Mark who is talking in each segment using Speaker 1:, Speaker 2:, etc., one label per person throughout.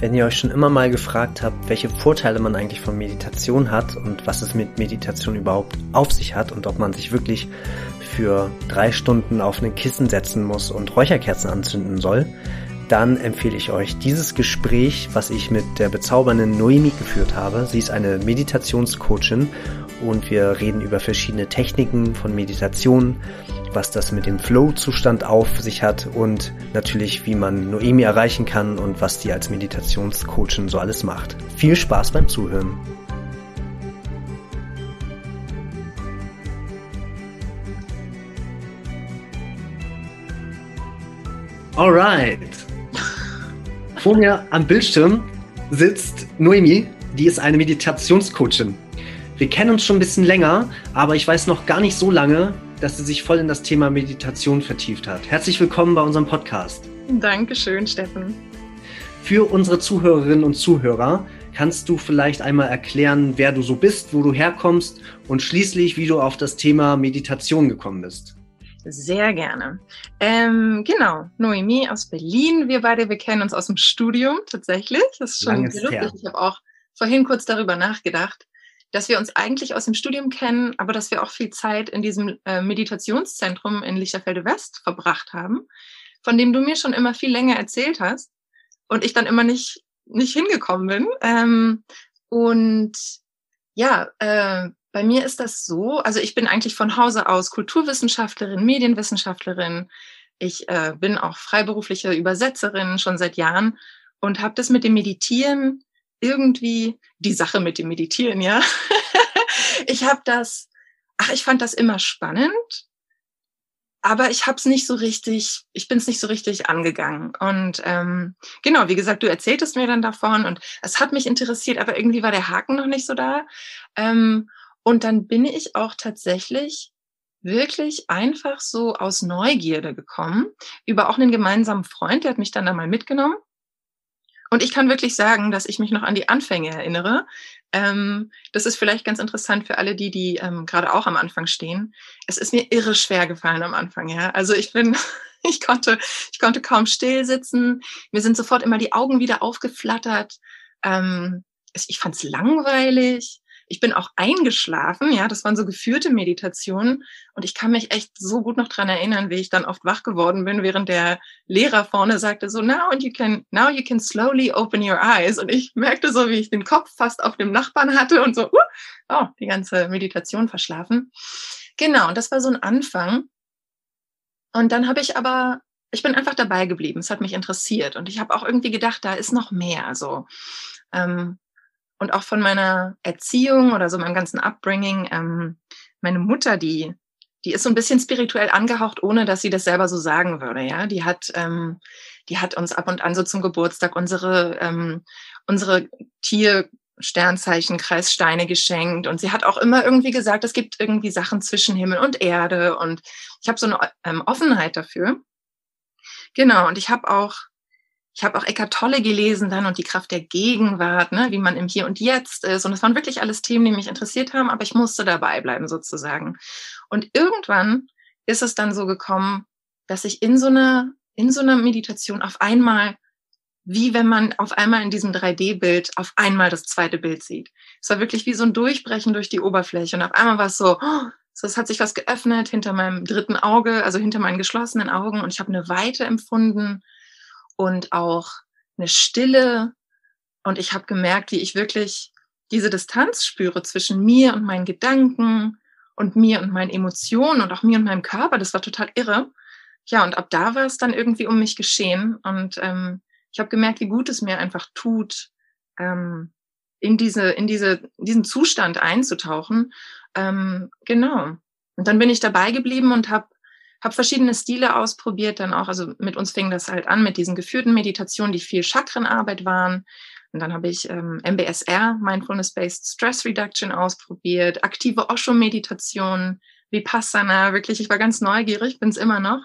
Speaker 1: Wenn ihr euch schon immer mal gefragt habt, welche Vorteile man eigentlich von Meditation hat und was es mit Meditation überhaupt auf sich hat und ob man sich wirklich für drei Stunden auf ein Kissen setzen muss und Räucherkerzen anzünden soll, dann empfehle ich euch dieses Gespräch, was ich mit der bezaubernden Noemi geführt habe. Sie ist eine Meditationscoachin und wir reden über verschiedene Techniken von Meditation, was das mit dem Flow-Zustand auf sich hat und natürlich, wie man Noemi erreichen kann und was die als Meditationscoachin so alles macht. Viel Spaß beim Zuhören. Alright. Vor mir am Bildschirm sitzt Noemi, die ist eine Meditationscoachin. Wir kennen uns schon ein bisschen länger, aber ich weiß noch gar nicht so lange, dass sie sich voll in das Thema Meditation vertieft hat. Herzlich willkommen bei unserem Podcast.
Speaker 2: Dankeschön, Steffen.
Speaker 1: Für unsere Zuhörerinnen und Zuhörer kannst du vielleicht einmal erklären, wer du so bist, wo du herkommst und schließlich, wie du auf das Thema Meditation gekommen bist.
Speaker 2: Sehr gerne. Ähm, genau, Noemi aus Berlin. Wir beide, wir kennen uns aus dem Studium tatsächlich. Das ist schon lustig. Ich habe auch vorhin kurz darüber nachgedacht dass wir uns eigentlich aus dem Studium kennen, aber dass wir auch viel Zeit in diesem äh, Meditationszentrum in Lichterfelde West verbracht haben, von dem du mir schon immer viel länger erzählt hast und ich dann immer nicht, nicht hingekommen bin. Ähm, und ja, äh, bei mir ist das so, also ich bin eigentlich von Hause aus Kulturwissenschaftlerin, Medienwissenschaftlerin. Ich äh, bin auch freiberufliche Übersetzerin schon seit Jahren und habe das mit dem Meditieren irgendwie die Sache mit dem Meditieren, ja. ich habe das, ach, ich fand das immer spannend, aber ich habe es nicht so richtig, ich bin es nicht so richtig angegangen. Und ähm, genau, wie gesagt, du erzähltest mir dann davon und es hat mich interessiert, aber irgendwie war der Haken noch nicht so da. Ähm, und dann bin ich auch tatsächlich wirklich einfach so aus Neugierde gekommen über auch einen gemeinsamen Freund, der hat mich dann da mal mitgenommen und ich kann wirklich sagen, dass ich mich noch an die Anfänge erinnere. Ähm, das ist vielleicht ganz interessant für alle, die, die ähm, gerade auch am Anfang stehen. Es ist mir irre schwer gefallen am Anfang, ja. Also ich bin, ich konnte, ich konnte kaum still sitzen. Mir sind sofort immer die Augen wieder aufgeflattert. Ähm, ich fand es langweilig ich bin auch eingeschlafen, ja, das waren so geführte Meditationen und ich kann mich echt so gut noch dran erinnern, wie ich dann oft wach geworden bin, während der Lehrer vorne sagte so, now you can, now you can slowly open your eyes und ich merkte so, wie ich den Kopf fast auf dem Nachbarn hatte und so, uh, oh, die ganze Meditation verschlafen. Genau, und das war so ein Anfang. Und dann habe ich aber, ich bin einfach dabei geblieben. Es hat mich interessiert und ich habe auch irgendwie gedacht, da ist noch mehr. So, ähm, und auch von meiner Erziehung oder so meinem ganzen Upbringing. Ähm, meine Mutter, die, die ist so ein bisschen spirituell angehaucht, ohne dass sie das selber so sagen würde. Ja, die hat, ähm, die hat uns ab und an so zum Geburtstag unsere, ähm, unsere Tier Sternzeichen, Kreissteine geschenkt und sie hat auch immer irgendwie gesagt, es gibt irgendwie Sachen zwischen Himmel und Erde und ich habe so eine ähm, Offenheit dafür. Genau, und ich habe auch ich habe auch Eckart Tolle gelesen dann und die Kraft der Gegenwart, ne, wie man im Hier und Jetzt ist. Und es waren wirklich alles Themen, die mich interessiert haben, aber ich musste dabei bleiben sozusagen. Und irgendwann ist es dann so gekommen, dass ich in so einer, in so einer Meditation auf einmal, wie wenn man auf einmal in diesem 3D-Bild auf einmal das zweite Bild sieht. Es war wirklich wie so ein Durchbrechen durch die Oberfläche. Und auf einmal war es so, oh, so, es hat sich was geöffnet hinter meinem dritten Auge, also hinter meinen geschlossenen Augen und ich habe eine Weite empfunden und auch eine Stille. Und ich habe gemerkt, wie ich wirklich diese Distanz spüre zwischen mir und meinen Gedanken und mir und meinen Emotionen und auch mir und meinem Körper. Das war total irre. Ja, und ab da war es dann irgendwie um mich geschehen. Und ähm, ich habe gemerkt, wie gut es mir einfach tut, ähm, in diese, in diese, in diesen Zustand einzutauchen. Ähm, genau. Und dann bin ich dabei geblieben und habe habe verschiedene Stile ausprobiert, dann auch, also mit uns fing das halt an mit diesen geführten Meditationen, die viel Chakrenarbeit waren. Und dann habe ich ähm, MBSR, Mindfulness-Based Stress Reduction, ausprobiert, aktive Osho-Meditation, Vipassana, wirklich, ich war ganz neugierig, bin es immer noch.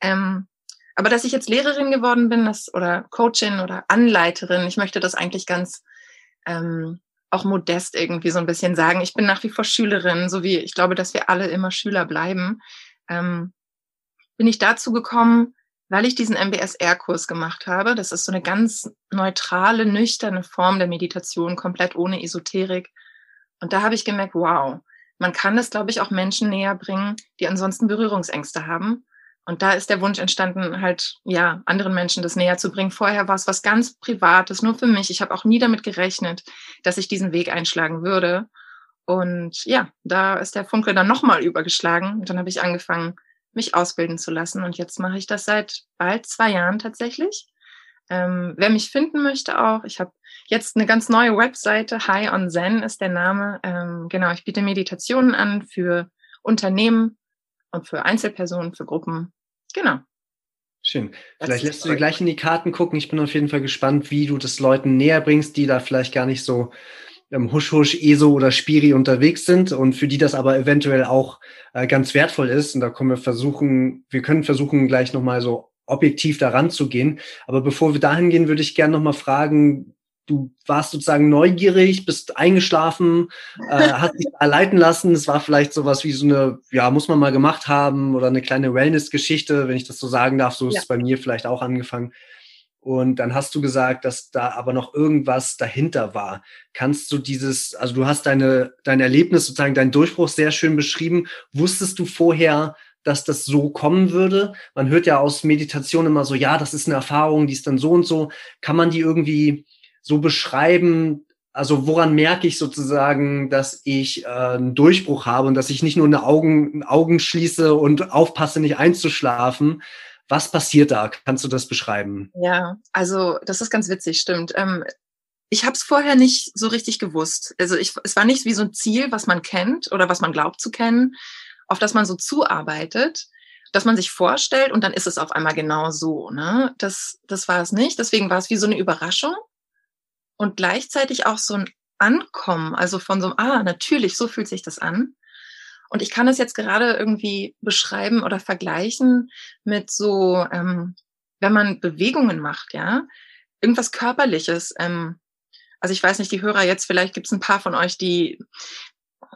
Speaker 2: Ähm, aber dass ich jetzt Lehrerin geworden bin, das, oder Coachin oder Anleiterin, ich möchte das eigentlich ganz ähm, auch modest irgendwie so ein bisschen sagen. Ich bin nach wie vor Schülerin, so wie ich glaube, dass wir alle immer Schüler bleiben. Ähm, bin ich dazu gekommen, weil ich diesen MBSR-Kurs gemacht habe. Das ist so eine ganz neutrale, nüchterne Form der Meditation, komplett ohne Esoterik. Und da habe ich gemerkt, wow, man kann das, glaube ich, auch Menschen näher bringen, die ansonsten Berührungsängste haben. Und da ist der Wunsch entstanden, halt, ja, anderen Menschen das näher zu bringen. Vorher war es was ganz Privates, nur für mich. Ich habe auch nie damit gerechnet, dass ich diesen Weg einschlagen würde. Und ja, da ist der Funke dann nochmal übergeschlagen. Und dann habe ich angefangen, mich ausbilden zu lassen. Und jetzt mache ich das seit bald zwei Jahren tatsächlich. Ähm, wer mich finden möchte auch, ich habe jetzt eine ganz neue Webseite, High on Zen ist der Name. Ähm, genau, ich biete Meditationen an für Unternehmen und für Einzelpersonen, für Gruppen. Genau.
Speaker 1: Schön. Vielleicht lässt du dir gleich in die Karten gucken. Ich bin auf jeden Fall gespannt, wie du das Leuten näher bringst, die da vielleicht gar nicht so Husch Husch, ESO oder Spiri unterwegs sind und für die das aber eventuell auch äh, ganz wertvoll ist. Und da können wir versuchen, wir können versuchen, gleich nochmal so objektiv daran zu gehen. Aber bevor wir dahin gehen, würde ich gerne nochmal fragen, du warst sozusagen neugierig, bist eingeschlafen, äh, hast dich leiten lassen. Es war vielleicht sowas wie so eine, ja, muss man mal gemacht haben oder eine kleine Wellness-Geschichte, wenn ich das so sagen darf. So ja. ist es bei mir vielleicht auch angefangen. Und dann hast du gesagt, dass da aber noch irgendwas dahinter war. Kannst du dieses, also du hast deine, dein Erlebnis, sozusagen deinen Durchbruch sehr schön beschrieben. Wusstest du vorher, dass das so kommen würde? Man hört ja aus Meditation immer so, ja, das ist eine Erfahrung, die ist dann so und so. Kann man die irgendwie so beschreiben? Also woran merke ich sozusagen, dass ich äh, einen Durchbruch habe und dass ich nicht nur eine Augen, Augen schließe und aufpasse, nicht einzuschlafen, was passiert da? Kannst du das beschreiben?
Speaker 2: Ja, also das ist ganz witzig, stimmt. Ähm, ich habe es vorher nicht so richtig gewusst. Also ich, es war nicht wie so ein Ziel, was man kennt oder was man glaubt zu kennen, auf das man so zuarbeitet, dass man sich vorstellt und dann ist es auf einmal genau so. Ne? Das, das war es nicht. Deswegen war es wie so eine Überraschung und gleichzeitig auch so ein Ankommen, also von so einem, ah, natürlich, so fühlt sich das an. Und ich kann das jetzt gerade irgendwie beschreiben oder vergleichen mit so, ähm, wenn man Bewegungen macht, ja, irgendwas Körperliches. Ähm, also ich weiß nicht, die Hörer jetzt, vielleicht gibt es ein paar von euch, die,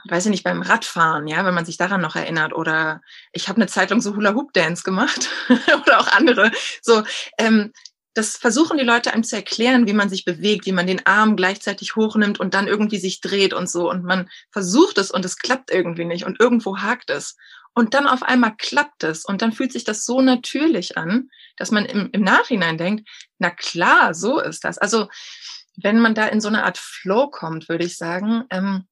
Speaker 2: weiß ich nicht, beim Radfahren, ja, wenn man sich daran noch erinnert. Oder ich habe eine Zeit lang so Hula-Hoop-Dance gemacht oder auch andere. So, ähm, das versuchen die Leute einem zu erklären, wie man sich bewegt, wie man den Arm gleichzeitig hochnimmt und dann irgendwie sich dreht und so. Und man versucht es und es klappt irgendwie nicht und irgendwo hakt es. Und dann auf einmal klappt es und dann fühlt sich das so natürlich an, dass man im, im Nachhinein denkt, na klar, so ist das. Also wenn man da in so eine Art Flow kommt, würde ich sagen, ähm,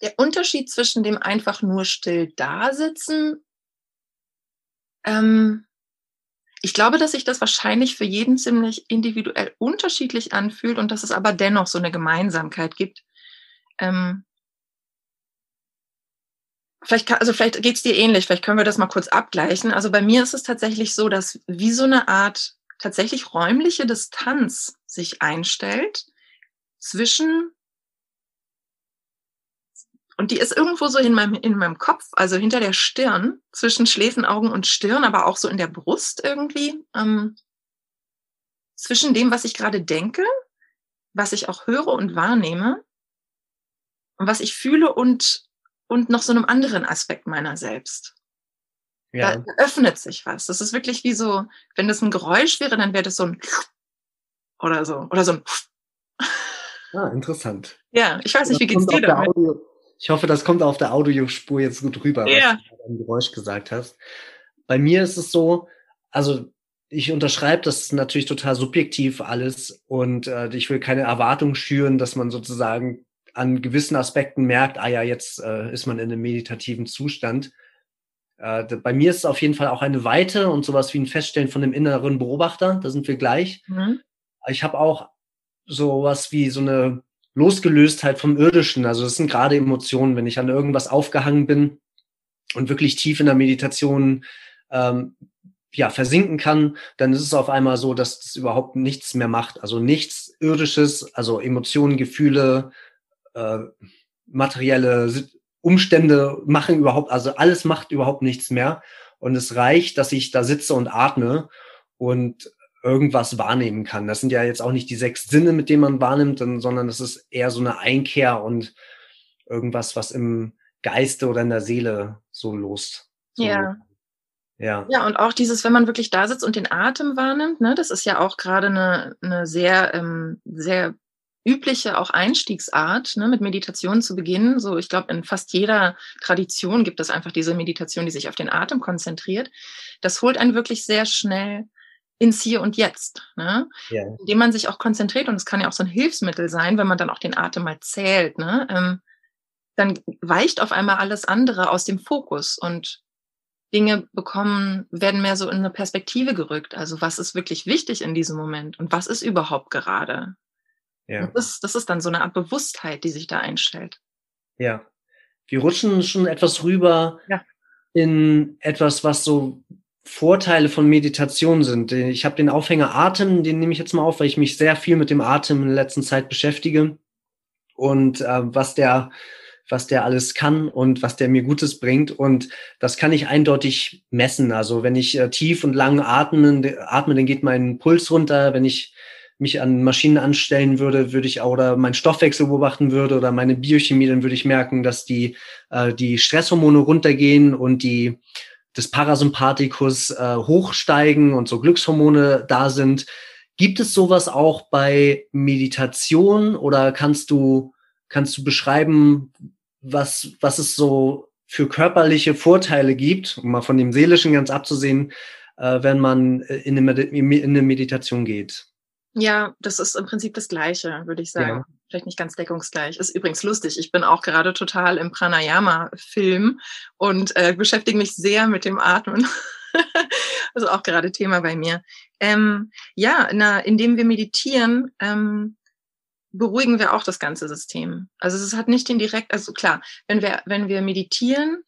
Speaker 2: der Unterschied zwischen dem einfach nur still dasitzen ähm, ich glaube, dass sich das wahrscheinlich für jeden ziemlich individuell unterschiedlich anfühlt und dass es aber dennoch so eine Gemeinsamkeit gibt. Ähm, vielleicht, also vielleicht geht's dir ähnlich, vielleicht können wir das mal kurz abgleichen. Also bei mir ist es tatsächlich so, dass wie so eine Art tatsächlich räumliche Distanz sich einstellt zwischen und die ist irgendwo so in meinem, in meinem Kopf, also hinter der Stirn, zwischen Schläfenaugen und Stirn, aber auch so in der Brust irgendwie. Ähm, zwischen dem, was ich gerade denke, was ich auch höre und wahrnehme, und was ich fühle und, und noch so einem anderen Aspekt meiner selbst. Ja. Da öffnet sich was. Das ist wirklich wie so, wenn das ein Geräusch wäre, dann wäre das so ein oder so. Oder so ein.
Speaker 1: Ah, interessant.
Speaker 2: Ja, ich weiß nicht, wie geht's dir damit? Audio,
Speaker 1: ich hoffe, das kommt auf der Audiospur jetzt gut rüber, was ja. du ein Geräusch gesagt hast. Bei mir ist es so, also ich unterschreibe das natürlich total subjektiv alles und äh, ich will keine Erwartung schüren, dass man sozusagen an gewissen Aspekten merkt, ah ja, jetzt äh, ist man in einem meditativen Zustand. Äh, bei mir ist es auf jeden Fall auch eine Weite und sowas wie ein Feststellen von dem inneren Beobachter, da sind wir gleich. Mhm. Ich habe auch sowas wie so eine Losgelöstheit vom Irdischen. Also das sind gerade Emotionen, wenn ich an irgendwas aufgehangen bin und wirklich tief in der Meditation ähm, ja, versinken kann, dann ist es auf einmal so, dass es überhaupt nichts mehr macht. Also nichts Irdisches, also Emotionen, Gefühle, äh, materielle Umstände machen überhaupt, also alles macht überhaupt nichts mehr. Und es reicht, dass ich da sitze und atme und irgendwas wahrnehmen kann. Das sind ja jetzt auch nicht die sechs Sinne, mit denen man wahrnimmt, sondern das ist eher so eine Einkehr und irgendwas, was im Geiste oder in der Seele so los. So
Speaker 2: ja. Ja. ja, und auch dieses, wenn man wirklich da sitzt und den Atem wahrnimmt, ne, das ist ja auch gerade eine, eine sehr, ähm, sehr übliche auch Einstiegsart, ne, mit Meditation zu beginnen. So, ich glaube, in fast jeder Tradition gibt es einfach diese Meditation, die sich auf den Atem konzentriert. Das holt einen wirklich sehr schnell ins Hier und Jetzt, ne? ja. indem man sich auch konzentriert und es kann ja auch so ein Hilfsmittel sein, wenn man dann auch den Atem mal zählt, ne? Ähm, dann weicht auf einmal alles andere aus dem Fokus und Dinge bekommen, werden mehr so in eine Perspektive gerückt. Also was ist wirklich wichtig in diesem Moment und was ist überhaupt gerade? Ja. Das, ist, das ist dann so eine Art Bewusstheit, die sich da einstellt.
Speaker 1: Ja. Wir rutschen schon etwas rüber ja. in etwas, was so Vorteile von Meditation sind. Ich habe den Aufhänger Atem, den nehme ich jetzt mal auf, weil ich mich sehr viel mit dem Atem in der letzten Zeit beschäftige und äh, was der was der alles kann und was der mir Gutes bringt. Und das kann ich eindeutig messen. Also wenn ich äh, tief und lang atme, atme, dann geht mein Puls runter. Wenn ich mich an Maschinen anstellen würde, würde ich auch oder meinen Stoffwechsel beobachten würde oder meine Biochemie, dann würde ich merken, dass die, äh, die Stresshormone runtergehen und die des Parasympathikus äh, hochsteigen und so Glückshormone da sind. Gibt es sowas auch bei Meditation oder kannst du, kannst du beschreiben, was, was es so für körperliche Vorteile gibt, um mal von dem Seelischen ganz abzusehen, äh, wenn man äh, in eine, in eine Meditation geht?
Speaker 2: Ja, das ist im Prinzip das Gleiche, würde ich sagen. Ja. Vielleicht nicht ganz deckungsgleich. Ist übrigens lustig. Ich bin auch gerade total im Pranayama-Film und äh, beschäftige mich sehr mit dem Atmen. also auch gerade Thema bei mir. Ähm, ja, na, indem wir meditieren, ähm, beruhigen wir auch das ganze System. Also es hat nicht den direkt, also klar, wenn wir, wenn wir meditieren,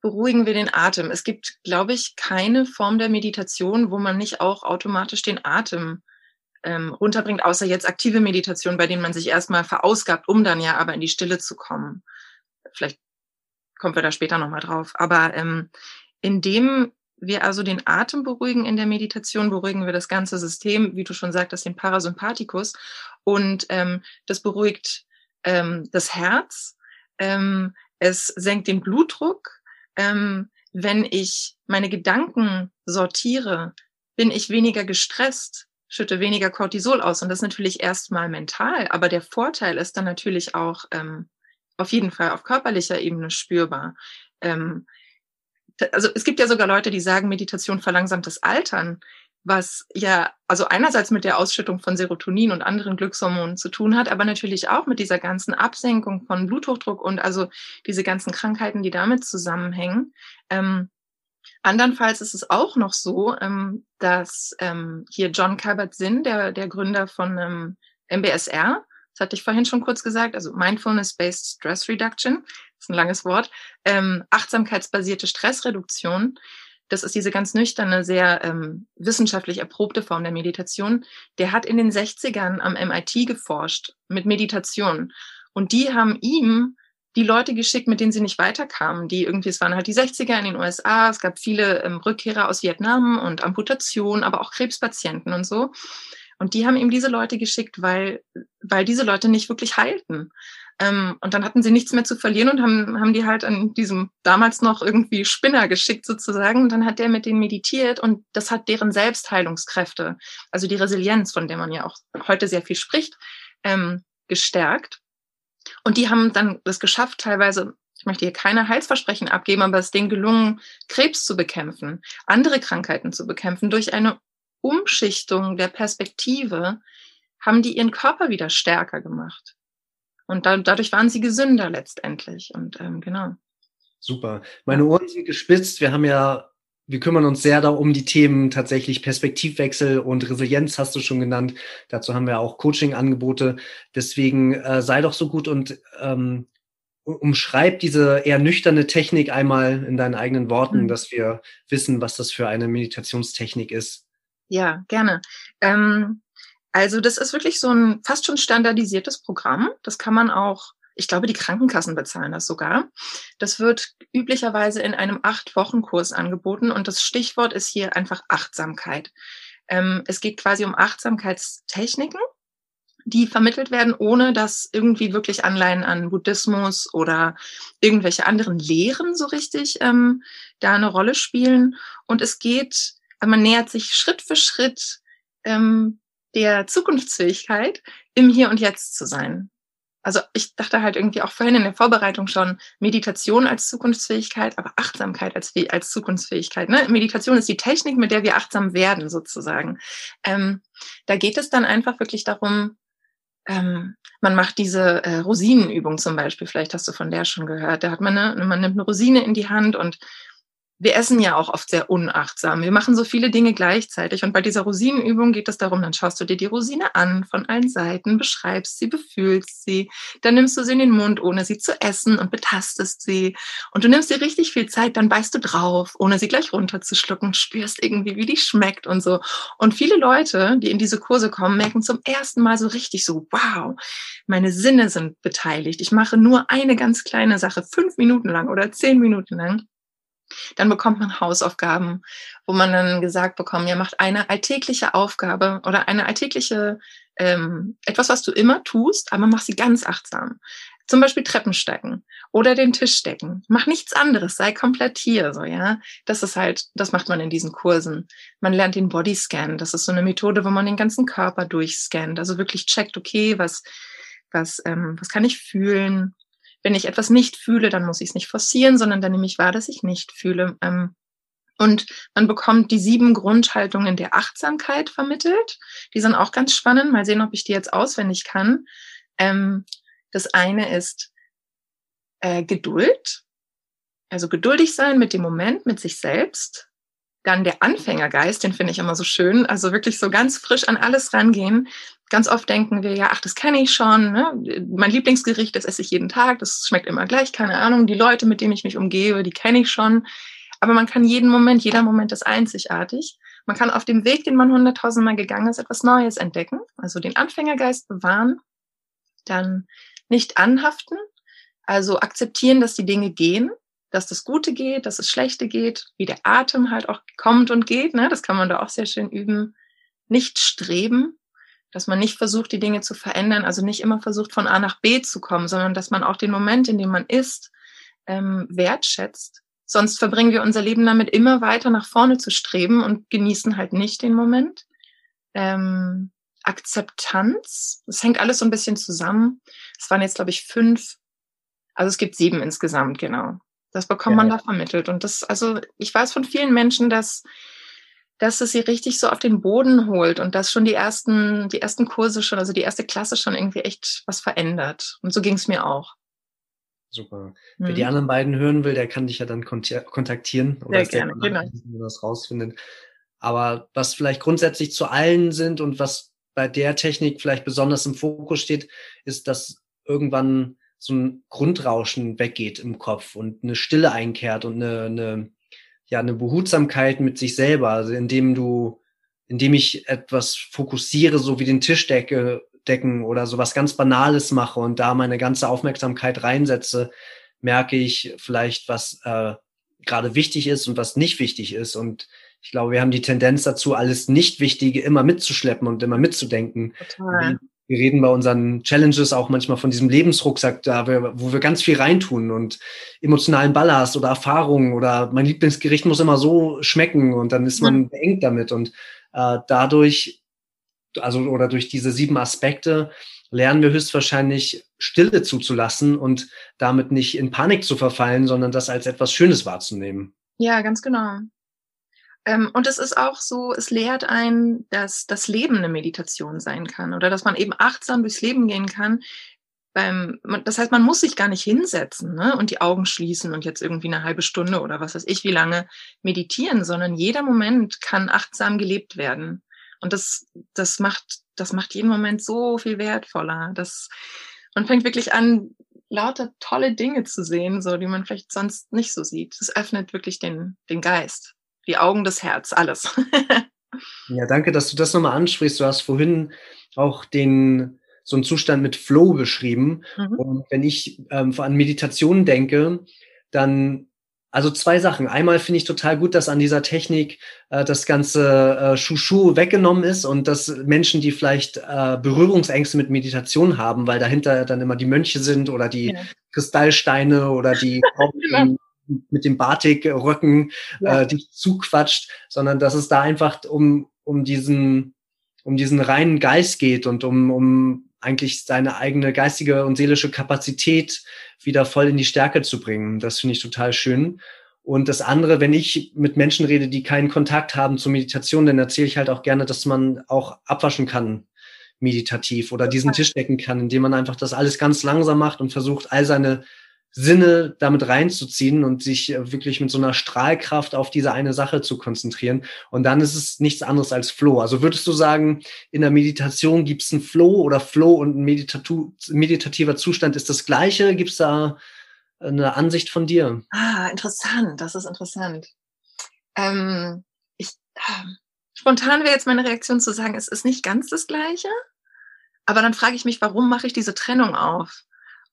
Speaker 2: beruhigen wir den Atem. Es gibt, glaube ich, keine Form der Meditation, wo man nicht auch automatisch den Atem ähm, runterbringt, außer jetzt aktive Meditation, bei denen man sich erstmal verausgabt, um dann ja aber in die Stille zu kommen. Vielleicht kommen wir da später nochmal drauf. Aber ähm, indem wir also den Atem beruhigen in der Meditation, beruhigen wir das ganze System, wie du schon sagtest, den Parasympathikus. Und ähm, das beruhigt ähm, das Herz. Ähm, es senkt den Blutdruck. Ähm, wenn ich meine Gedanken sortiere, bin ich weniger gestresst, schütte weniger Cortisol aus. Und das natürlich erstmal mental. Aber der Vorteil ist dann natürlich auch ähm, auf jeden Fall auf körperlicher Ebene spürbar. Ähm, also es gibt ja sogar Leute, die sagen, Meditation verlangsamt das Altern, was ja also einerseits mit der Ausschüttung von Serotonin und anderen Glückshormonen zu tun hat, aber natürlich auch mit dieser ganzen Absenkung von Bluthochdruck und also diese ganzen Krankheiten, die damit zusammenhängen. Ähm, andernfalls ist es auch noch so, ähm, dass ähm, hier John Kabat-Zinn, der, der Gründer von ähm, MBSR, das hatte ich vorhin schon kurz gesagt, also Mindfulness-Based Stress Reduction, ist ein langes Wort, ähm, achtsamkeitsbasierte Stressreduktion. Das ist diese ganz nüchterne, sehr ähm, wissenschaftlich erprobte Form der Meditation. Der hat in den 60ern am MIT geforscht mit Meditation. Und die haben ihm die Leute geschickt, mit denen sie nicht weiterkamen. Die irgendwie, es waren halt die 60er in den USA, es gab viele ähm, Rückkehrer aus Vietnam und Amputation, aber auch Krebspatienten und so. Und die haben ihm diese Leute geschickt, weil, weil diese Leute nicht wirklich heilten. Ähm, und dann hatten sie nichts mehr zu verlieren und haben, haben die halt an diesem damals noch irgendwie Spinner geschickt sozusagen. Und dann hat der mit denen meditiert und das hat deren Selbstheilungskräfte, also die Resilienz, von der man ja auch heute sehr viel spricht, ähm, gestärkt. Und die haben dann das geschafft, teilweise, ich möchte hier keine Heilsversprechen abgeben, aber es ist denen gelungen, Krebs zu bekämpfen, andere Krankheiten zu bekämpfen durch eine Umschichtung der Perspektive, haben die ihren Körper wieder stärker gemacht. Und da, dadurch waren sie gesünder letztendlich. Und ähm, genau.
Speaker 1: Super. Meine Ohren sind gespitzt. Wir haben ja, wir kümmern uns sehr da um die Themen tatsächlich Perspektivwechsel und Resilienz hast du schon genannt. Dazu haben wir auch Coaching-Angebote. Deswegen äh, sei doch so gut und ähm, umschreib diese eher nüchterne Technik einmal in deinen eigenen Worten, mhm. dass wir wissen, was das für eine Meditationstechnik ist.
Speaker 2: Ja, gerne. Ähm, Also das ist wirklich so ein fast schon standardisiertes Programm. Das kann man auch, ich glaube, die Krankenkassen bezahlen das sogar. Das wird üblicherweise in einem Acht-Wochen-Kurs angeboten und das Stichwort ist hier einfach Achtsamkeit. Ähm, es geht quasi um Achtsamkeitstechniken, die vermittelt werden, ohne dass irgendwie wirklich Anleihen an Buddhismus oder irgendwelche anderen Lehren so richtig ähm, da eine Rolle spielen. Und es geht, man nähert sich Schritt für Schritt ähm, der Zukunftsfähigkeit, im Hier und Jetzt zu sein. Also ich dachte halt irgendwie auch vorhin in der Vorbereitung schon Meditation als Zukunftsfähigkeit, aber Achtsamkeit als, als Zukunftsfähigkeit. Ne? Meditation ist die Technik, mit der wir achtsam werden, sozusagen. Ähm, da geht es dann einfach wirklich darum, ähm, man macht diese äh, Rosinenübung zum Beispiel, vielleicht hast du von der schon gehört. Da hat man eine, man nimmt eine Rosine in die Hand und wir essen ja auch oft sehr unachtsam. Wir machen so viele Dinge gleichzeitig. Und bei dieser Rosinenübung geht es darum, dann schaust du dir die Rosine an von allen Seiten, beschreibst sie, befühlst sie, dann nimmst du sie in den Mund, ohne sie zu essen und betastest sie. Und du nimmst dir richtig viel Zeit, dann beißt du drauf, ohne sie gleich runterzuschlucken, spürst irgendwie, wie die schmeckt und so. Und viele Leute, die in diese Kurse kommen, merken zum ersten Mal so richtig so, wow, meine Sinne sind beteiligt. Ich mache nur eine ganz kleine Sache, fünf Minuten lang oder zehn Minuten lang dann bekommt man Hausaufgaben, wo man dann gesagt bekommt, ja, macht eine alltägliche Aufgabe oder eine alltägliche, ähm, etwas, was du immer tust, aber mach sie ganz achtsam. Zum Beispiel Treppenstecken oder den Tisch decken. Mach nichts anderes, sei komplett hier, so, ja. Das ist halt, das macht man in diesen Kursen. Man lernt den Bodyscan. Das ist so eine Methode, wo man den ganzen Körper durchscannt. Also wirklich checkt, okay, was, was, ähm, was kann ich fühlen? Wenn ich etwas nicht fühle, dann muss ich es nicht forcieren, sondern dann nehme ich wahr, dass ich nicht fühle. Ähm, und man bekommt die sieben Grundhaltungen der Achtsamkeit vermittelt. Die sind auch ganz spannend. Mal sehen, ob ich die jetzt auswendig kann. Ähm, das eine ist äh, Geduld. Also geduldig sein mit dem Moment, mit sich selbst. Dann der Anfängergeist, den finde ich immer so schön. Also wirklich so ganz frisch an alles rangehen. Ganz oft denken wir, ja, ach, das kenne ich schon. Ne? Mein Lieblingsgericht, das esse ich jeden Tag, das schmeckt immer gleich, keine Ahnung. Die Leute, mit denen ich mich umgebe, die kenne ich schon. Aber man kann jeden Moment, jeder Moment ist einzigartig. Man kann auf dem Weg, den man hunderttausendmal gegangen ist, etwas Neues entdecken. Also den Anfängergeist bewahren, dann nicht anhaften, also akzeptieren, dass die Dinge gehen, dass das Gute geht, dass das Schlechte geht, wie der Atem halt auch kommt und geht. Ne? Das kann man da auch sehr schön üben. Nicht streben, dass man nicht versucht, die Dinge zu verändern, also nicht immer versucht, von A nach B zu kommen, sondern dass man auch den Moment, in dem man ist, ähm, wertschätzt. Sonst verbringen wir unser Leben damit, immer weiter nach vorne zu streben und genießen halt nicht den Moment. Ähm, Akzeptanz, das hängt alles so ein bisschen zusammen. Es waren jetzt, glaube ich, fünf, also es gibt sieben insgesamt, genau. Das bekommt ja, man da vermittelt. Und das, also ich weiß von vielen Menschen, dass, dass es sie richtig so auf den Boden holt und dass schon die ersten, die ersten Kurse schon, also die erste Klasse schon irgendwie echt was verändert. Und so ging es mir auch.
Speaker 1: Super. Mhm. Wer die anderen beiden hören will, der kann dich ja dann kontaktieren
Speaker 2: oder Sehr gerne, genau.
Speaker 1: das rausfindet. Aber was vielleicht grundsätzlich zu allen sind und was bei der Technik vielleicht besonders im Fokus steht, ist, dass irgendwann so ein Grundrauschen weggeht im Kopf und eine Stille einkehrt und eine, eine, ja, eine Behutsamkeit mit sich selber, also indem du, indem ich etwas fokussiere, so wie den Tischdecke, decken oder so was ganz Banales mache und da meine ganze Aufmerksamkeit reinsetze, merke ich vielleicht, was äh, gerade wichtig ist und was nicht wichtig ist. Und ich glaube, wir haben die Tendenz dazu, alles Nicht-Wichtige immer mitzuschleppen und immer mitzudenken. Total wir reden bei unseren Challenges auch manchmal von diesem Lebensrucksack, da wir, wo wir ganz viel reintun und emotionalen Ballast oder Erfahrungen oder mein Lieblingsgericht muss immer so schmecken und dann ist man ja. beengt damit und äh, dadurch, also oder durch diese sieben Aspekte lernen wir höchstwahrscheinlich Stille zuzulassen und damit nicht in Panik zu verfallen, sondern das als etwas Schönes wahrzunehmen.
Speaker 2: Ja, ganz genau. Ähm, und es ist auch so, es lehrt einen, dass das Leben eine Meditation sein kann oder dass man eben achtsam durchs Leben gehen kann. Das heißt, man muss sich gar nicht hinsetzen ne, und die Augen schließen und jetzt irgendwie eine halbe Stunde oder was weiß ich, wie lange meditieren, sondern jeder Moment kann achtsam gelebt werden. Und das, das macht, das macht jeden Moment so viel wertvoller. Das, man fängt wirklich an, lauter tolle Dinge zu sehen, so die man vielleicht sonst nicht so sieht. Das öffnet wirklich den, den Geist die Augen, das Herz, alles.
Speaker 1: ja, danke, dass du das nochmal ansprichst. Du hast vorhin auch den so einen Zustand mit Flow beschrieben. Mhm. Und wenn ich ähm, an Meditation denke, dann also zwei Sachen. Einmal finde ich total gut, dass an dieser Technik äh, das ganze äh, Schuschu weggenommen ist und dass Menschen, die vielleicht äh, Berührungsängste mit Meditation haben, weil dahinter dann immer die Mönche sind oder die ja. Kristallsteine oder die. mit dem Batik-Röcken ja. äh, dich zuquatscht, sondern dass es da einfach um, um diesen um diesen reinen Geist geht und um, um eigentlich seine eigene geistige und seelische Kapazität wieder voll in die Stärke zu bringen. Das finde ich total schön. Und das andere, wenn ich mit Menschen rede, die keinen Kontakt haben zur Meditation, dann erzähle ich halt auch gerne, dass man auch abwaschen kann meditativ oder diesen Tisch decken kann, indem man einfach das alles ganz langsam macht und versucht, all seine Sinne damit reinzuziehen und sich äh, wirklich mit so einer Strahlkraft auf diese eine Sache zu konzentrieren. Und dann ist es nichts anderes als Flow. Also würdest du sagen, in der Meditation gibt es einen Flow oder Flow und ein meditativer Zustand ist das gleiche? Gibt es da eine Ansicht von dir?
Speaker 2: Ah, interessant. Das ist interessant. Ähm, ich, äh, spontan wäre jetzt meine Reaktion zu sagen, es ist nicht ganz das gleiche. Aber dann frage ich mich, warum mache ich diese Trennung auf?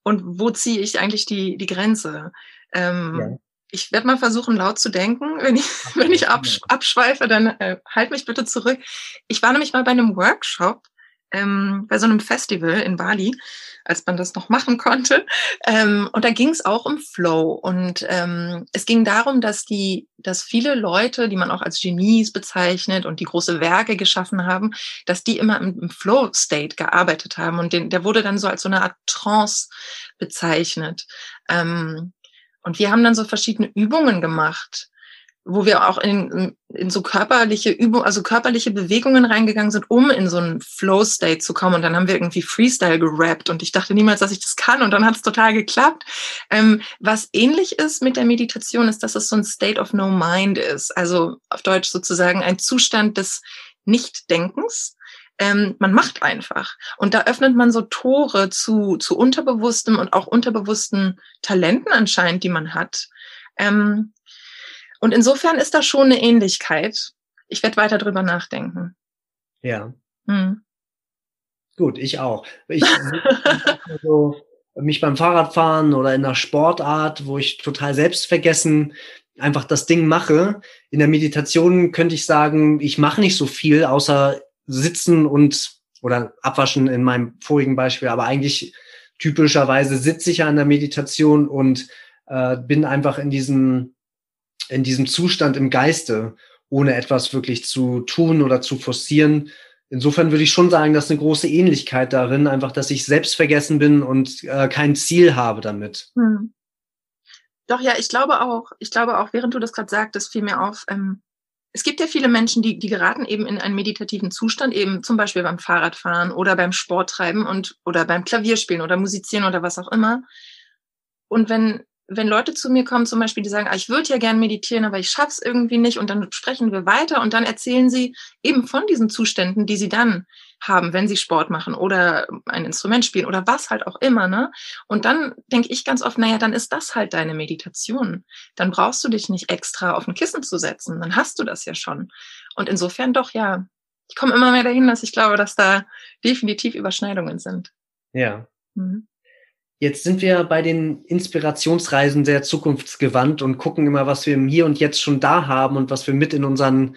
Speaker 2: Und wo ziehe ich eigentlich die, die Grenze? Ähm, ja. Ich werde mal versuchen, laut zu denken. Wenn ich, wenn ich absch abschweife, dann äh, halt mich bitte zurück. Ich war nämlich mal bei einem Workshop ähm, bei so einem Festival in Bali, als man das noch machen konnte. Ähm, und da ging es auch um Flow. Und ähm, es ging darum, dass die, dass viele Leute, die man auch als Genies bezeichnet und die große Werke geschaffen haben, dass die immer im, im Flow-State gearbeitet haben. Und den, der wurde dann so als so eine Art Trance bezeichnet. Ähm, und wir haben dann so verschiedene Übungen gemacht wo wir auch in, in so körperliche Übungen, also körperliche Bewegungen reingegangen sind, um in so einen Flow-State zu kommen. Und dann haben wir irgendwie Freestyle gerappt und ich dachte niemals, dass ich das kann und dann hat es total geklappt. Ähm, was ähnlich ist mit der Meditation, ist, dass es so ein State of No Mind ist. Also auf Deutsch sozusagen ein Zustand des Nichtdenkens. Ähm, man macht einfach. Und da öffnet man so Tore zu, zu unterbewusstem und auch unterbewussten Talenten anscheinend, die man hat. Ähm, und insofern ist da schon eine Ähnlichkeit. Ich werde weiter drüber nachdenken.
Speaker 1: Ja. Hm. Gut, ich auch. Ich also, mich beim Fahrradfahren oder in einer Sportart, wo ich total selbstvergessen einfach das Ding mache. In der Meditation könnte ich sagen, ich mache nicht so viel, außer sitzen und oder abwaschen in meinem vorigen Beispiel, aber eigentlich typischerweise sitze ich ja in der Meditation und äh, bin einfach in diesem in diesem Zustand im Geiste, ohne etwas wirklich zu tun oder zu forcieren. Insofern würde ich schon sagen, dass eine große Ähnlichkeit darin, einfach, dass ich selbst vergessen bin und äh, kein Ziel habe damit. Hm.
Speaker 2: Doch, ja, ich glaube auch, ich glaube auch, während du das gerade sagtest, fiel mir auf, ähm, es gibt ja viele Menschen, die, die geraten eben in einen meditativen Zustand, eben zum Beispiel beim Fahrradfahren oder beim Sporttreiben und oder beim Klavierspielen oder Musizieren oder was auch immer. Und wenn wenn Leute zu mir kommen, zum Beispiel, die sagen, ah, ich würde ja gern meditieren, aber ich schaff's irgendwie nicht, und dann sprechen wir weiter und dann erzählen sie eben von diesen Zuständen, die sie dann haben, wenn sie Sport machen oder ein Instrument spielen oder was halt auch immer, ne? Und dann denke ich ganz oft, naja, dann ist das halt deine Meditation. Dann brauchst du dich nicht extra auf ein Kissen zu setzen, dann hast du das ja schon. Und insofern doch, ja, ich komme immer mehr dahin, dass ich glaube, dass da definitiv Überschneidungen sind.
Speaker 1: Ja. Mhm. Jetzt sind wir bei den Inspirationsreisen sehr zukunftsgewandt und gucken immer, was wir im Hier und Jetzt schon da haben und was wir mit in unseren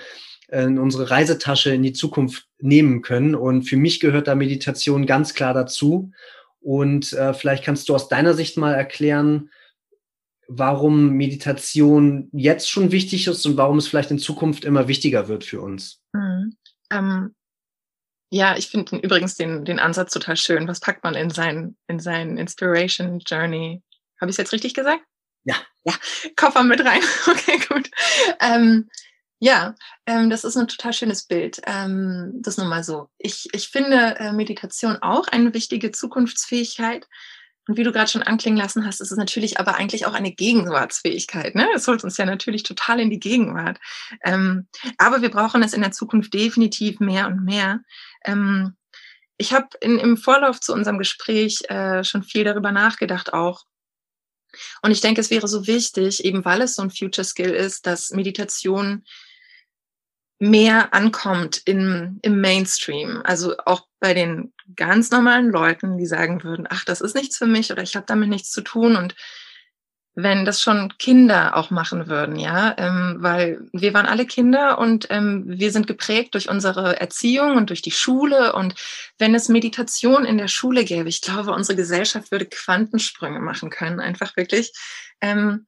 Speaker 1: in unsere Reisetasche in die Zukunft nehmen können. Und für mich gehört da Meditation ganz klar dazu. Und äh, vielleicht kannst du aus deiner Sicht mal erklären, warum Meditation jetzt schon wichtig ist und warum es vielleicht in Zukunft immer wichtiger wird für uns. Mhm.
Speaker 2: Ähm, ja, ich finde übrigens den, den Ansatz total schön. Was packt man in sein, in sein Inspiration Journey? Habe ich es jetzt richtig gesagt?
Speaker 1: Ja.
Speaker 2: Ja, Koffer mit rein. Okay, gut. Ähm, ja, ähm, das ist ein total schönes Bild. Ähm, das nur mal so. Ich, ich finde äh, Meditation auch eine wichtige Zukunftsfähigkeit. Und wie du gerade schon anklingen lassen hast, ist es natürlich aber eigentlich auch eine Gegenwartsfähigkeit. Ne? Es holt uns ja natürlich total in die Gegenwart. Ähm, aber wir brauchen es in der Zukunft definitiv mehr und mehr. Ähm, ich habe im Vorlauf zu unserem Gespräch äh, schon viel darüber nachgedacht auch. Und ich denke, es wäre so wichtig, eben weil es so ein Future Skill ist, dass Meditation mehr ankommt im, im Mainstream, also auch bei den ganz normalen Leuten, die sagen würden, ach, das ist nichts für mich oder ich habe damit nichts zu tun. Und wenn das schon Kinder auch machen würden, ja, ähm, weil wir waren alle Kinder und ähm, wir sind geprägt durch unsere Erziehung und durch die Schule. Und wenn es Meditation in der Schule gäbe, ich glaube, unsere Gesellschaft würde Quantensprünge machen können, einfach wirklich, ähm,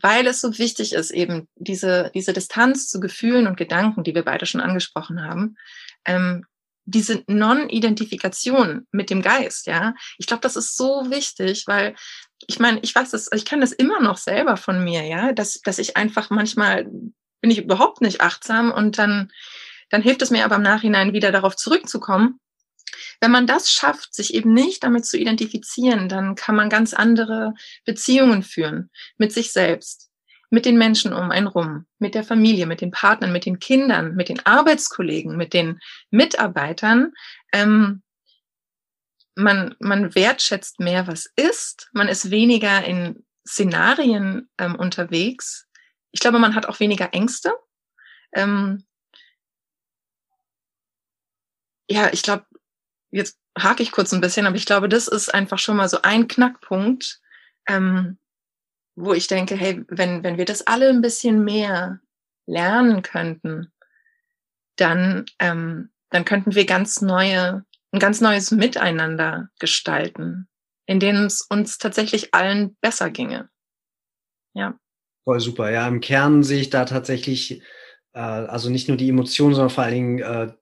Speaker 2: weil es so wichtig ist, eben diese diese Distanz zu Gefühlen und Gedanken, die wir beide schon angesprochen haben, ähm, diese Non-Identifikation mit dem Geist, ja. Ich glaube, das ist so wichtig, weil ich meine, ich weiß das, ich kann das immer noch selber von mir, ja, dass, dass ich einfach manchmal bin ich überhaupt nicht achtsam und dann, dann hilft es mir aber im Nachhinein wieder darauf zurückzukommen. Wenn man das schafft, sich eben nicht damit zu identifizieren, dann kann man ganz andere Beziehungen führen mit sich selbst mit den Menschen um einen rum, mit der Familie, mit den Partnern, mit den Kindern, mit den Arbeitskollegen, mit den Mitarbeitern. Ähm, man, man wertschätzt mehr, was ist. Man ist weniger in Szenarien ähm, unterwegs. Ich glaube, man hat auch weniger Ängste. Ähm, ja, ich glaube, jetzt hake ich kurz ein bisschen, aber ich glaube, das ist einfach schon mal so ein Knackpunkt, ähm, wo ich denke, hey, wenn, wenn wir das alle ein bisschen mehr lernen könnten, dann, ähm, dann könnten wir ganz neue, ein ganz neues Miteinander gestalten, in dem es uns tatsächlich allen besser ginge. Ja.
Speaker 1: Voll super. Ja, im Kern sehe ich da tatsächlich, äh, also nicht nur die Emotionen, sondern vor allen Dingen äh,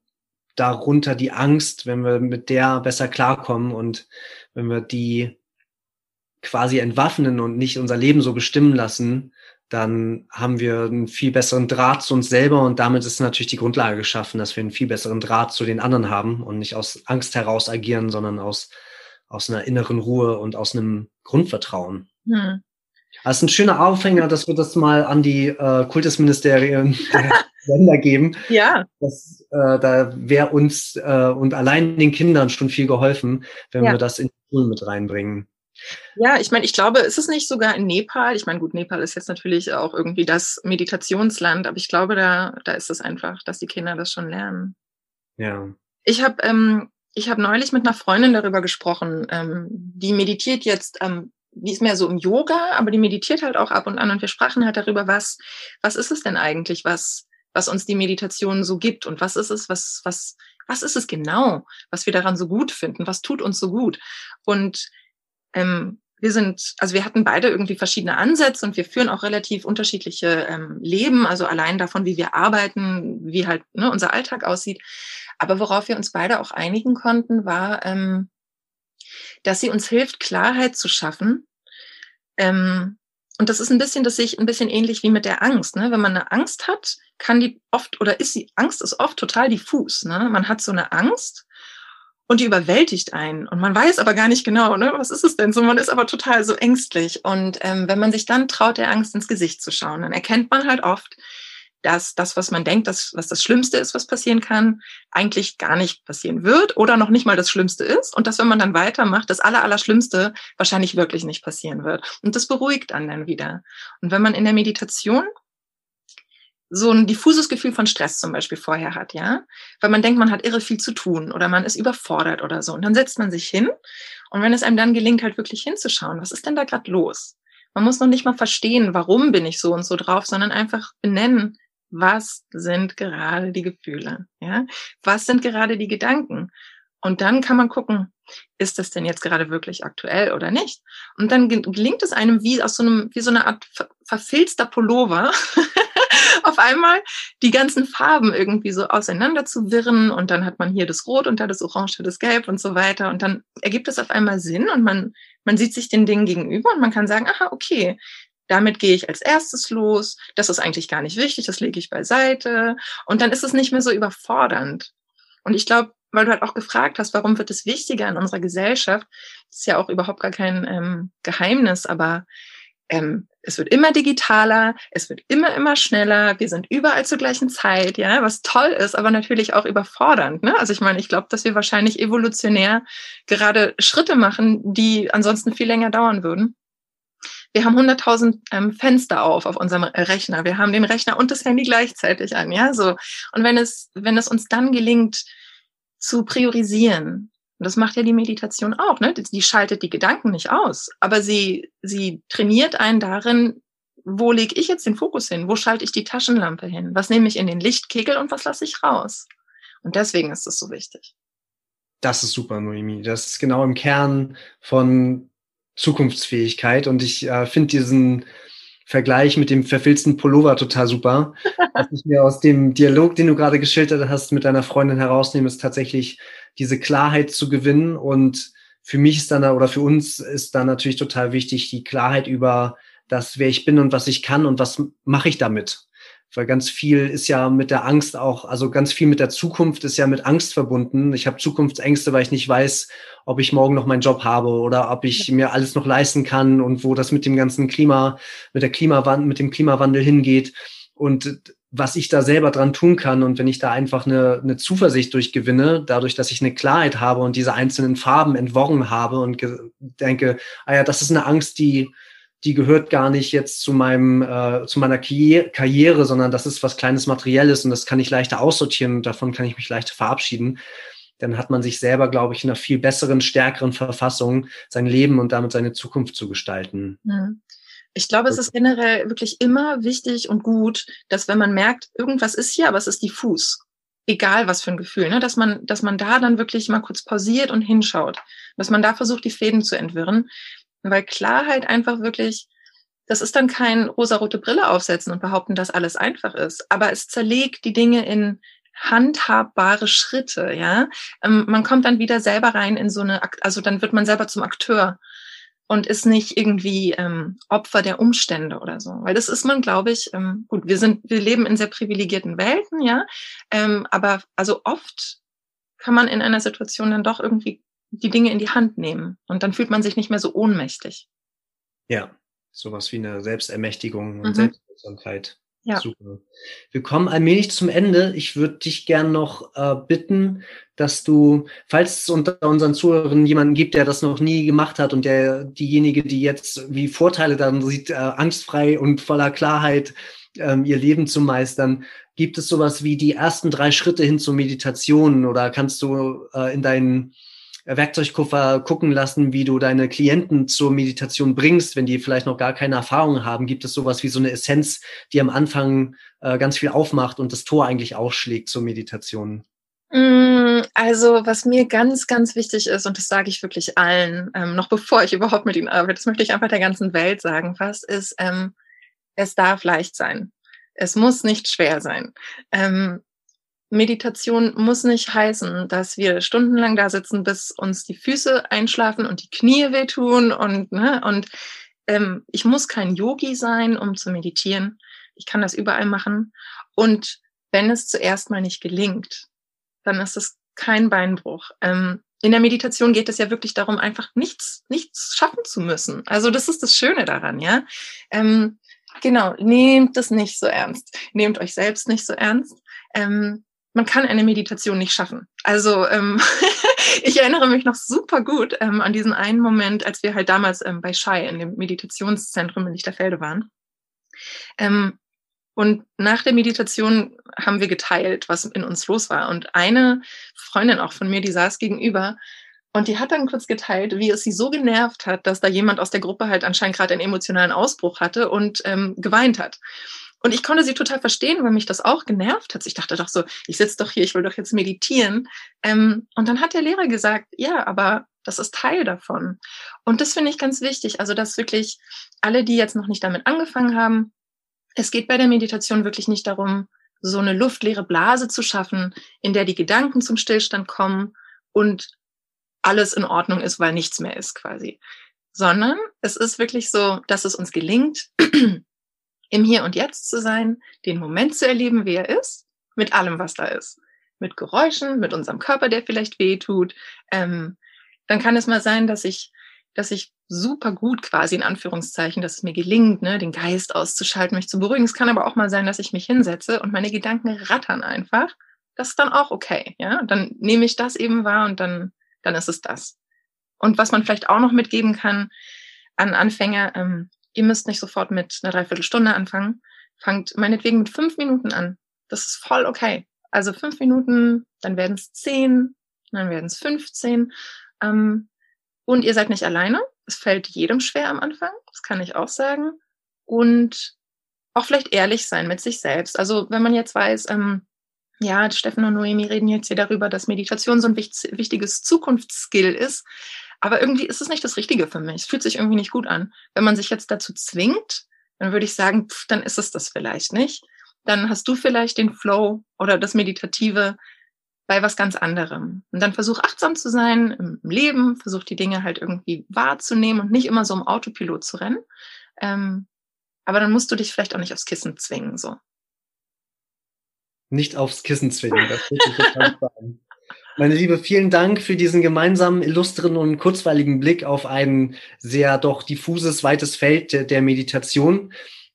Speaker 1: darunter die Angst, wenn wir mit der besser klarkommen und wenn wir die quasi entwaffnen und nicht unser Leben so bestimmen lassen, dann haben wir einen viel besseren Draht zu uns selber und damit ist natürlich die Grundlage geschaffen, dass wir einen viel besseren Draht zu den anderen haben und nicht aus Angst heraus agieren, sondern aus, aus einer inneren Ruhe und aus einem Grundvertrauen. Hm. Das ist ein schöner Aufhänger, dass wir das mal an die äh, Kultusministerien der Länder geben.
Speaker 2: Ja.
Speaker 1: Das, äh, da wäre uns äh, und allein den Kindern schon viel geholfen, wenn ja. wir das in die Schulen mit reinbringen.
Speaker 2: Ja, ich meine, ich glaube, ist es nicht sogar in Nepal? Ich meine, gut, Nepal ist jetzt natürlich auch irgendwie das Meditationsland, aber ich glaube, da, da ist es einfach, dass die Kinder das schon lernen.
Speaker 1: Ja.
Speaker 2: Ich habe ähm, ich hab neulich mit einer Freundin darüber gesprochen, ähm, die meditiert jetzt, ähm, die ist mehr so im Yoga, aber die meditiert halt auch ab und an und wir sprachen halt darüber, was, was ist es denn eigentlich, was, was uns die Meditation so gibt und was ist es, was, was, was ist es genau, was wir daran so gut finden, was tut uns so gut. Und ähm, wir sind, also wir hatten beide irgendwie verschiedene Ansätze und wir führen auch relativ unterschiedliche ähm, Leben, also allein davon, wie wir arbeiten, wie halt ne, unser Alltag aussieht. Aber worauf wir uns beide auch einigen konnten, war, ähm, dass sie uns hilft, Klarheit zu schaffen. Ähm, und das ist ein bisschen, das sehe ich ein bisschen ähnlich wie mit der Angst. Ne? Wenn man eine Angst hat, kann die oft oder ist die Angst ist oft total diffus. Ne? Man hat so eine Angst und die überwältigt einen. Und man weiß aber gar nicht genau, ne, was ist es denn so? Man ist aber total so ängstlich. Und ähm, wenn man sich dann traut, der Angst ins Gesicht zu schauen, dann erkennt man halt oft, dass das, was man denkt, dass, was das Schlimmste ist, was passieren kann, eigentlich gar nicht passieren wird oder noch nicht mal das Schlimmste ist. Und dass, wenn man dann weitermacht, das Aller, Allerschlimmste wahrscheinlich wirklich nicht passieren wird. Und das beruhigt einen dann wieder. Und wenn man in der Meditation so ein diffuses Gefühl von Stress zum Beispiel vorher hat, ja, weil man denkt, man hat irre viel zu tun oder man ist überfordert oder so. Und dann setzt man sich hin und wenn es einem dann gelingt, halt wirklich hinzuschauen, was ist denn da gerade los? Man muss noch nicht mal verstehen, warum bin ich so und so drauf, sondern einfach benennen, was sind gerade die Gefühle, ja, was sind gerade die Gedanken. Und dann kann man gucken, ist das denn jetzt gerade wirklich aktuell oder nicht? Und dann gelingt es einem wie aus so einem, wie so eine Art verfilzter Pullover, auf einmal die ganzen Farben irgendwie so auseinander zu wirren und dann hat man hier das Rot und da das Orange, das Gelb und so weiter. Und dann ergibt es auf einmal Sinn und man, man sieht sich den Dingen gegenüber und man kann sagen, aha, okay, damit gehe ich als erstes los, das ist eigentlich gar nicht wichtig, das lege ich beiseite. Und dann ist es nicht mehr so überfordernd. Und ich glaube, weil du halt auch gefragt hast, warum wird es wichtiger in unserer Gesellschaft, das ist ja auch überhaupt gar kein ähm, Geheimnis, aber ähm, es wird immer digitaler, es wird immer, immer schneller, wir sind überall zur gleichen Zeit, ja, was toll ist, aber natürlich auch überfordernd. Ne? Also ich meine, ich glaube, dass wir wahrscheinlich evolutionär gerade Schritte machen, die ansonsten viel länger dauern würden. Wir haben 100.000 ähm, Fenster auf auf unserem Rechner. Wir haben den Rechner und das Handy gleichzeitig an, ja, so. Und wenn es, wenn es uns dann gelingt, zu priorisieren. Und das macht ja die Meditation auch, ne? Die schaltet die Gedanken nicht aus, aber sie, sie trainiert einen darin, wo lege ich jetzt den Fokus hin? Wo schalte ich die Taschenlampe hin? Was nehme ich in den Lichtkegel und was lasse ich raus? Und deswegen ist es so wichtig.
Speaker 1: Das ist super, Noemi. Das ist genau im Kern von Zukunftsfähigkeit. Und ich äh, finde diesen Vergleich mit dem verfilzten Pullover total super. Was ich mir aus dem Dialog, den du gerade geschildert hast, mit deiner Freundin herausnehme, ist tatsächlich diese Klarheit zu gewinnen. Und für mich ist dann, oder für uns ist dann natürlich total wichtig, die Klarheit über das, wer ich bin und was ich kann und was mache ich damit. Weil ganz viel ist ja mit der Angst auch, also ganz viel mit der Zukunft ist ja mit Angst verbunden. Ich habe Zukunftsängste, weil ich nicht weiß, ob ich morgen noch meinen Job habe oder ob ich mir alles noch leisten kann und wo das mit dem ganzen Klima, mit der Klimawandel, mit dem Klimawandel hingeht und was ich da selber dran tun kann. Und wenn ich da einfach eine, eine Zuversicht durchgewinne, dadurch, dass ich eine Klarheit habe und diese einzelnen Farben entworren habe und denke, ah ja, das ist eine Angst, die, die gehört gar nicht jetzt zu meinem, äh, zu meiner Karriere, sondern das ist was kleines Materielles und das kann ich leichter aussortieren und davon kann ich mich leichter verabschieden. Dann hat man sich selber, glaube ich, in einer viel besseren, stärkeren Verfassung, sein Leben und damit seine Zukunft zu gestalten.
Speaker 2: Mhm. Ich glaube, es ist generell wirklich immer wichtig und gut, dass wenn man merkt, irgendwas ist hier, aber es ist diffus. Egal was für ein Gefühl, ne? dass man, dass man da dann wirklich mal kurz pausiert und hinschaut, dass man da versucht, die Fäden zu entwirren, weil Klarheit einfach wirklich, das ist dann kein rosarote Brille aufsetzen und behaupten, dass alles einfach ist. Aber es zerlegt die Dinge in handhabbare Schritte, ja. Ähm, man kommt dann wieder selber rein in so eine, also dann wird man selber zum Akteur und ist nicht irgendwie ähm, Opfer der Umstände oder so. Weil das ist man, glaube ich, ähm, gut, wir sind, wir leben in sehr privilegierten Welten, ja. Ähm, aber also oft kann man in einer Situation dann doch irgendwie die Dinge in die Hand nehmen. Und dann fühlt man sich nicht mehr so ohnmächtig.
Speaker 1: Ja, sowas wie eine Selbstermächtigung und mhm. Selbstwirksamkeit.
Speaker 2: Ja.
Speaker 1: Super. Wir kommen allmählich zum Ende. Ich würde dich gern noch äh, bitten, dass du, falls es unter unseren Zuhörern jemanden gibt, der das noch nie gemacht hat und der diejenige, die jetzt wie Vorteile daran sieht, äh, angstfrei und voller Klarheit ähm, ihr Leben zu meistern, gibt es sowas wie die ersten drei Schritte hin zur Meditation oder kannst du äh, in deinen Werkzeugkoffer gucken lassen, wie du deine Klienten zur Meditation bringst, wenn die vielleicht noch gar keine Erfahrung haben? Gibt es sowas wie so eine Essenz, die am Anfang äh, ganz viel aufmacht und das Tor eigentlich aufschlägt zur Meditation?
Speaker 2: Mm, also, was mir ganz, ganz wichtig ist, und das sage ich wirklich allen, ähm, noch bevor ich überhaupt mit ihnen arbeite, das möchte ich einfach der ganzen Welt sagen, was ist, ähm, es darf leicht sein. Es muss nicht schwer sein. Ähm, Meditation muss nicht heißen, dass wir stundenlang da sitzen, bis uns die Füße einschlafen und die Knie wehtun und ne, und ähm, ich muss kein Yogi sein, um zu meditieren. Ich kann das überall machen. Und wenn es zuerst mal nicht gelingt, dann ist es kein Beinbruch. Ähm, in der Meditation geht es ja wirklich darum, einfach nichts, nichts schaffen zu müssen. Also das ist das Schöne daran, ja. Ähm, genau, nehmt es nicht so ernst. Nehmt euch selbst nicht so ernst. Ähm, man kann eine Meditation nicht schaffen. Also ähm, ich erinnere mich noch super gut ähm, an diesen einen Moment, als wir halt damals ähm, bei Shai in dem Meditationszentrum in Lichterfelde waren. Ähm, und nach der Meditation haben wir geteilt, was in uns los war. Und eine Freundin auch von mir, die saß gegenüber und die hat dann kurz geteilt, wie es sie so genervt hat, dass da jemand aus der Gruppe halt anscheinend gerade einen emotionalen Ausbruch hatte und ähm, geweint hat. Und ich konnte sie total verstehen, weil mich das auch genervt hat. Ich dachte doch so, ich sitze doch hier, ich will doch jetzt meditieren. Ähm, und dann hat der Lehrer gesagt, ja, aber das ist Teil davon. Und das finde ich ganz wichtig. Also, dass wirklich alle, die jetzt noch nicht damit angefangen haben, es geht bei der Meditation wirklich nicht darum, so eine luftleere Blase zu schaffen, in der die Gedanken zum Stillstand kommen und alles in Ordnung ist, weil nichts mehr ist quasi. Sondern es ist wirklich so, dass es uns gelingt, im Hier und Jetzt zu sein, den Moment zu erleben, wie er ist, mit allem, was da ist. Mit Geräuschen, mit unserem Körper, der vielleicht weh tut. Ähm, dann kann es mal sein, dass ich, dass ich super gut quasi in Anführungszeichen, dass es mir gelingt, ne, den Geist auszuschalten, mich zu beruhigen. Es kann aber auch mal sein, dass ich mich hinsetze und meine Gedanken rattern einfach. Das ist dann auch okay, ja. Dann nehme ich das eben wahr und dann, dann ist es das. Und was man vielleicht auch noch mitgeben kann an Anfänger, ähm, ihr müsst nicht sofort mit einer Dreiviertelstunde anfangen. Fangt meinetwegen mit fünf Minuten an. Das ist voll okay. Also fünf Minuten, dann werden es zehn, dann werden es 15. Ähm, und ihr seid nicht alleine. Es fällt jedem schwer am Anfang, das kann ich auch sagen. Und auch vielleicht ehrlich sein mit sich selbst. Also wenn man jetzt weiß, ähm, ja, Steffen und Noemi reden jetzt hier darüber, dass Meditation so ein wichtiges Zukunftsskill ist. Aber irgendwie ist es nicht das Richtige für mich. Es fühlt sich irgendwie nicht gut an. Wenn man sich jetzt dazu zwingt, dann würde ich sagen, pff, dann ist es das vielleicht nicht. Dann hast du vielleicht den Flow oder das Meditative bei was ganz anderem. Und dann versuch achtsam zu sein im Leben, versuch die Dinge halt irgendwie wahrzunehmen und nicht immer so im Autopilot zu rennen. Ähm, aber dann musst du dich vielleicht auch nicht aufs Kissen zwingen, so.
Speaker 1: Nicht aufs Kissen zwingen, das würde ich total sagen. Meine Liebe, vielen Dank für diesen gemeinsamen, illustren und kurzweiligen Blick auf ein sehr doch diffuses, weites Feld der, Meditation.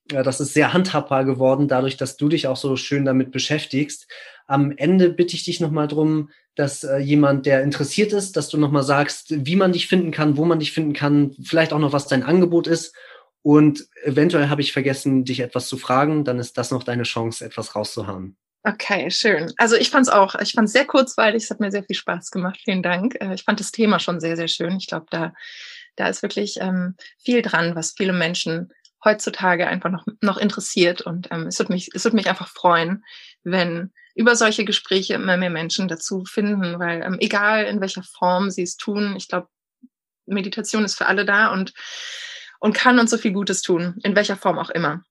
Speaker 1: Das ist sehr handhabbar geworden, dadurch, dass du dich auch so schön damit beschäftigst. Am Ende bitte ich dich nochmal drum, dass äh, jemand, der interessiert ist, dass du nochmal sagst, wie man dich finden kann, wo man dich finden kann, vielleicht auch noch, was dein Angebot ist. Und eventuell habe ich vergessen, dich etwas zu fragen, dann ist das noch deine Chance, etwas rauszuhauen.
Speaker 2: Okay, schön. Also ich fand es auch, ich fand es sehr kurzweilig, es hat mir sehr viel Spaß gemacht. Vielen Dank. Äh, ich fand das Thema schon sehr, sehr schön. Ich glaube, da, da ist wirklich ähm, viel dran, was viele Menschen heutzutage einfach noch, noch interessiert. Und ähm, es, wird mich, es wird mich einfach freuen, wenn über solche Gespräche immer mehr Menschen dazu finden, weil ähm, egal in welcher Form sie es tun, ich glaube, Meditation ist für alle da und, und kann uns so viel Gutes tun, in welcher Form auch immer.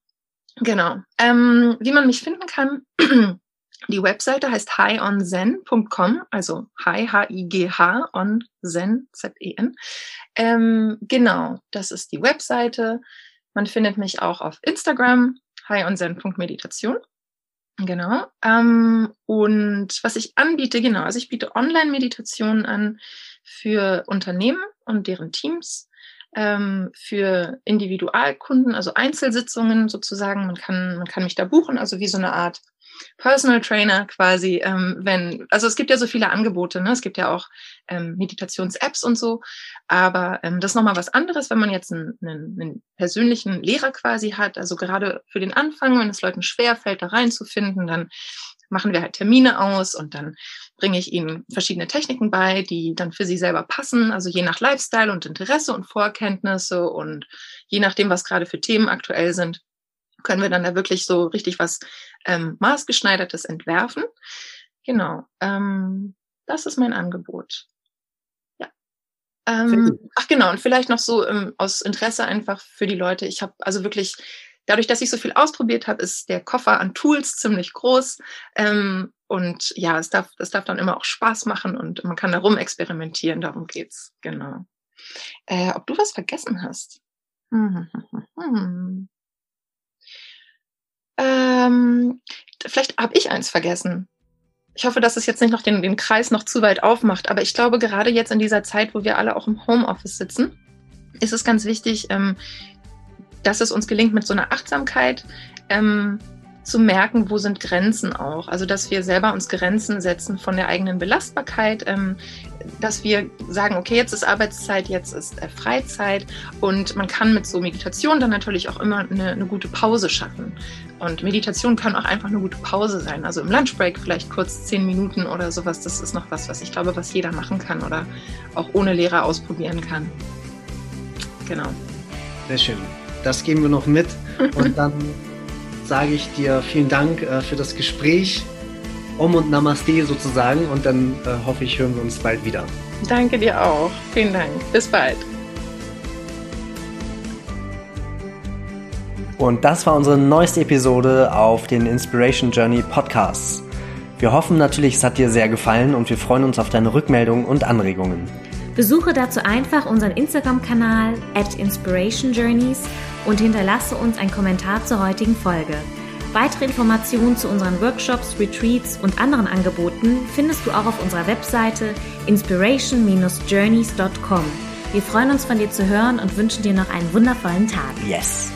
Speaker 2: Genau. Ähm, wie man mich finden kann, Die Webseite heißt highonzen.com, also hi, H-I-G-H, on zen, Z-E-N. Ähm, genau, das ist die Webseite. Man findet mich auch auf Instagram, highonzen.meditation. Genau. Ähm, und was ich anbiete, genau, also ich biete Online-Meditationen an für Unternehmen und deren Teams, ähm, für Individualkunden, also Einzelsitzungen sozusagen. Man kann, man kann mich da buchen, also wie so eine Art Personal Trainer quasi, ähm, wenn, also es gibt ja so viele Angebote, ne? es gibt ja auch ähm, Meditations-Apps und so, aber ähm, das ist nochmal was anderes, wenn man jetzt einen, einen, einen persönlichen Lehrer quasi hat, also gerade für den Anfang, wenn es Leuten schwerfällt, da reinzufinden, dann machen wir halt Termine aus und dann bringe ich ihnen verschiedene Techniken bei, die dann für sie selber passen, also je nach Lifestyle und Interesse und Vorkenntnisse und je nachdem, was gerade für Themen aktuell sind können wir dann da wirklich so richtig was ähm, maßgeschneidertes entwerfen. Genau. Ähm, das ist mein Angebot. Ja. Ähm, ach genau, und vielleicht noch so ähm, aus Interesse einfach für die Leute. Ich habe also wirklich, dadurch, dass ich so viel ausprobiert habe, ist der Koffer an Tools ziemlich groß. Ähm, und ja, es darf, es darf dann immer auch Spaß machen und man kann da rum experimentieren, darum geht's. Genau. Äh, ob du was vergessen hast? Hm, hm, hm, ähm, vielleicht habe ich eins vergessen. Ich hoffe, dass es jetzt nicht noch den, den Kreis noch zu weit aufmacht, aber ich glaube, gerade jetzt in dieser Zeit, wo wir alle auch im Homeoffice sitzen, ist es ganz wichtig, ähm, dass es uns gelingt, mit so einer Achtsamkeit ähm, zu merken, wo sind Grenzen auch. Also, dass wir selber uns Grenzen setzen von der eigenen Belastbarkeit, ähm, dass wir sagen, okay, jetzt ist Arbeitszeit, jetzt ist äh, Freizeit und man kann mit so Meditation dann natürlich auch immer eine, eine, gute Pause schaffen. Und Meditation kann auch einfach eine gute Pause sein. Also im Lunchbreak vielleicht kurz zehn Minuten oder sowas. Das ist noch was, was ich glaube, was jeder machen kann oder auch ohne Lehrer ausprobieren kann. Genau.
Speaker 1: Sehr schön. Das geben wir noch mit und dann sage ich dir vielen Dank äh, für das Gespräch. Om und Namaste sozusagen und dann äh, hoffe ich, hören wir uns bald wieder.
Speaker 2: Danke dir auch. Vielen Dank. Bis bald.
Speaker 1: Und das war unsere neueste Episode auf den Inspiration Journey Podcasts. Wir hoffen natürlich, es hat dir sehr gefallen und wir freuen uns auf deine Rückmeldungen und Anregungen.
Speaker 3: Besuche dazu einfach unseren Instagram-Kanal at Inspiration Journeys und hinterlasse uns einen Kommentar zur heutigen Folge. Weitere Informationen zu unseren Workshops, Retreats und anderen Angeboten findest du auch auf unserer Webseite inspiration-journeys.com. Wir freuen uns von dir zu hören und wünschen dir noch einen wundervollen Tag.
Speaker 1: Yes!